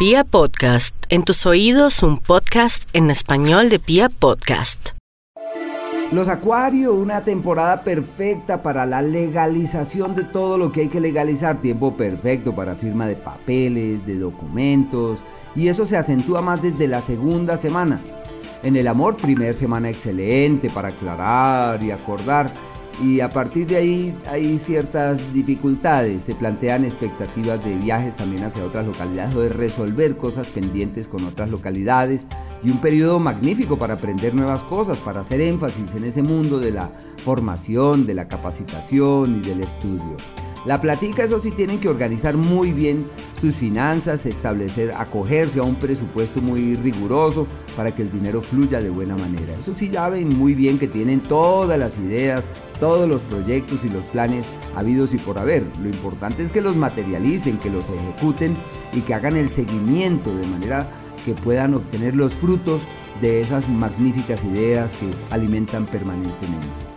Pia Podcast, en tus oídos un podcast en español de Pia Podcast. Los Acuario, una temporada perfecta para la legalización de todo lo que hay que legalizar, tiempo perfecto para firma de papeles, de documentos, y eso se acentúa más desde la segunda semana. En el amor, primer semana excelente para aclarar y acordar y a partir de ahí hay ciertas dificultades, se plantean expectativas de viajes también hacia otras localidades o de resolver cosas pendientes con otras localidades y un periodo magnífico para aprender nuevas cosas, para hacer énfasis en ese mundo de la formación, de la capacitación y del estudio. La platica, eso sí, tienen que organizar muy bien sus finanzas, establecer, acogerse a un presupuesto muy riguroso para que el dinero fluya de buena manera. Eso sí, ya ven muy bien que tienen todas las ideas, todos los proyectos y los planes habidos y por haber. Lo importante es que los materialicen, que los ejecuten y que hagan el seguimiento de manera que puedan obtener los frutos de esas magníficas ideas que alimentan permanentemente.